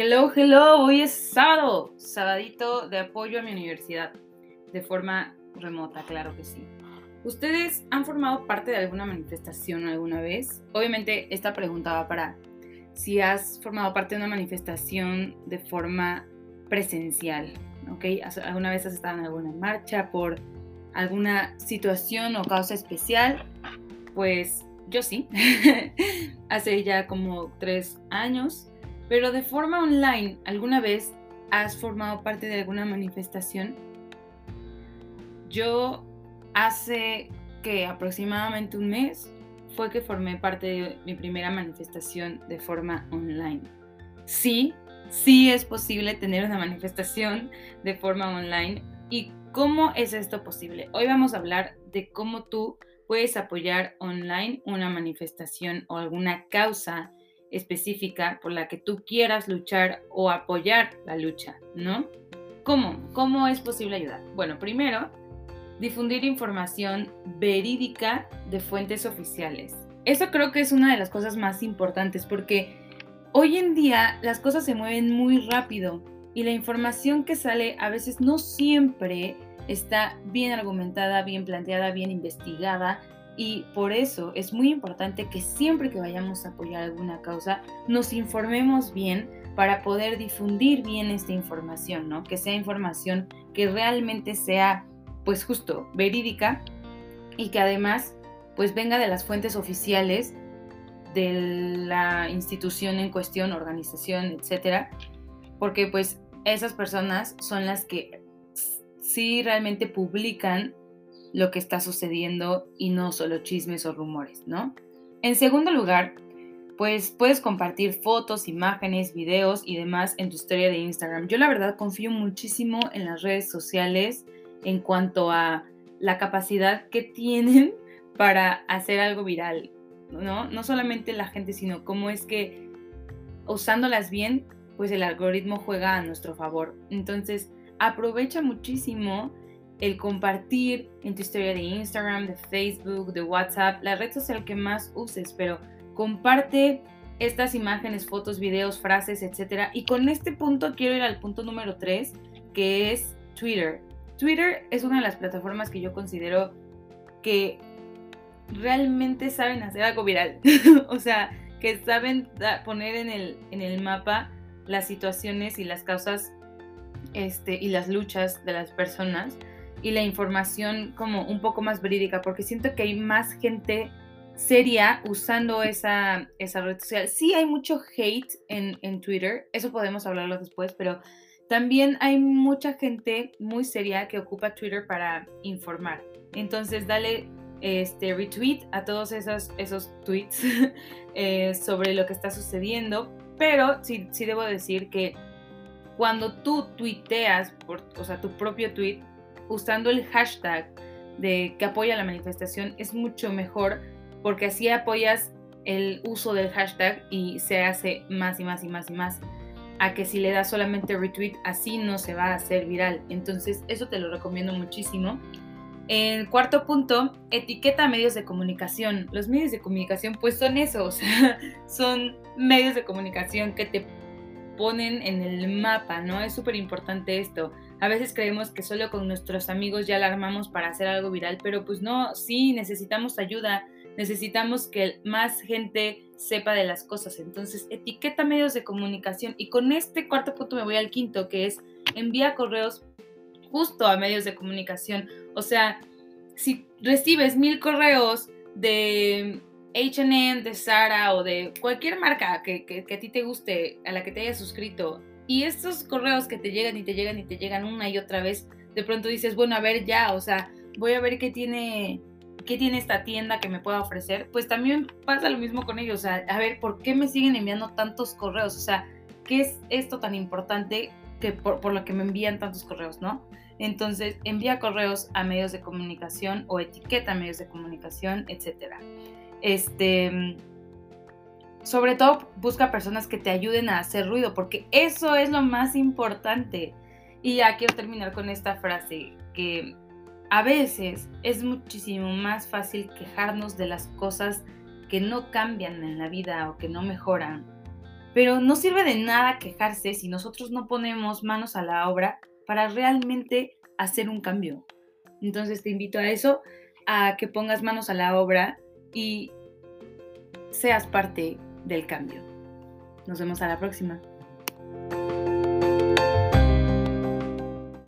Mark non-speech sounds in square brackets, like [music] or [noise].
Hello, hello, hoy es sábado, sabadito de apoyo a mi universidad, de forma remota, claro que sí. ¿Ustedes han formado parte de alguna manifestación alguna vez? Obviamente esta pregunta va para si has formado parte de una manifestación de forma presencial, ¿ok? ¿Alguna vez has estado en alguna marcha por alguna situación o causa especial? Pues yo sí, [laughs] hace ya como tres años, pero de forma online, ¿alguna vez has formado parte de alguna manifestación? Yo hace que aproximadamente un mes fue que formé parte de mi primera manifestación de forma online. Sí, sí es posible tener una manifestación de forma online. ¿Y cómo es esto posible? Hoy vamos a hablar de cómo tú puedes apoyar online una manifestación o alguna causa específica por la que tú quieras luchar o apoyar la lucha, ¿no? ¿Cómo? ¿Cómo es posible ayudar? Bueno, primero, difundir información verídica de fuentes oficiales. Eso creo que es una de las cosas más importantes porque hoy en día las cosas se mueven muy rápido y la información que sale a veces no siempre está bien argumentada, bien planteada, bien investigada y por eso es muy importante que siempre que vayamos a apoyar alguna causa nos informemos bien para poder difundir bien esta información, ¿no? Que sea información que realmente sea pues justo verídica y que además pues venga de las fuentes oficiales de la institución en cuestión, organización, etcétera, porque pues esas personas son las que sí realmente publican lo que está sucediendo y no solo chismes o rumores, ¿no? En segundo lugar, pues puedes compartir fotos, imágenes, videos y demás en tu historia de Instagram. Yo la verdad confío muchísimo en las redes sociales en cuanto a la capacidad que tienen [laughs] para hacer algo viral, ¿no? No solamente la gente, sino cómo es que usándolas bien, pues el algoritmo juega a nuestro favor. Entonces, aprovecha muchísimo el compartir en tu historia de Instagram, de Facebook, de WhatsApp, la red social que más uses, pero comparte estas imágenes, fotos, videos, frases, etc. Y con este punto quiero ir al punto número 3, que es Twitter. Twitter es una de las plataformas que yo considero que realmente saben hacer algo viral. [laughs] o sea, que saben poner en el, en el mapa las situaciones y las causas este, y las luchas de las personas y la información como un poco más verídica, porque siento que hay más gente seria usando esa, esa red social. Sí hay mucho hate en, en Twitter, eso podemos hablarlo después, pero también hay mucha gente muy seria que ocupa Twitter para informar. Entonces dale este retweet a todos esos, esos tweets [laughs] eh, sobre lo que está sucediendo. Pero sí, sí debo decir que cuando tú tuiteas, o sea, tu propio tweet, usando el hashtag de que apoya la manifestación, es mucho mejor porque así apoyas el uso del hashtag y se hace más y más y más y más a que si le das solamente retweet así no se va a hacer viral. Entonces eso te lo recomiendo muchísimo. El cuarto punto, etiqueta medios de comunicación. Los medios de comunicación pues son esos, [laughs] son medios de comunicación que te ponen en el mapa, ¿no? Es súper importante esto. A veces creemos que solo con nuestros amigos ya la armamos para hacer algo viral, pero pues no, sí, necesitamos ayuda, necesitamos que más gente sepa de las cosas. Entonces, etiqueta medios de comunicación. Y con este cuarto punto me voy al quinto, que es envía correos justo a medios de comunicación. O sea, si recibes mil correos de HM, de Sara o de cualquier marca que, que, a ti te guste, a la que te hayas suscrito, y estos correos que te llegan y te llegan y te llegan una y otra vez, de pronto dices, bueno, a ver ya, o sea, voy a ver qué tiene, qué tiene esta tienda que me pueda ofrecer, pues también pasa lo mismo con ellos, o sea, a ver, ¿por qué me siguen enviando tantos correos? O sea, ¿qué es esto tan importante que por, por lo que me envían tantos correos, no? Entonces, envía correos a medios de comunicación o etiqueta a medios de comunicación, etcétera. Este, mm, sobre todo busca personas que te ayuden a hacer ruido, porque eso es lo más importante. Y ya quiero terminar con esta frase, que a veces es muchísimo más fácil quejarnos de las cosas que no cambian en la vida o que no mejoran. Pero no sirve de nada quejarse si nosotros no ponemos manos a la obra para realmente hacer un cambio. Entonces te invito a eso, a que pongas manos a la obra y seas parte del cambio. Nos vemos a la próxima.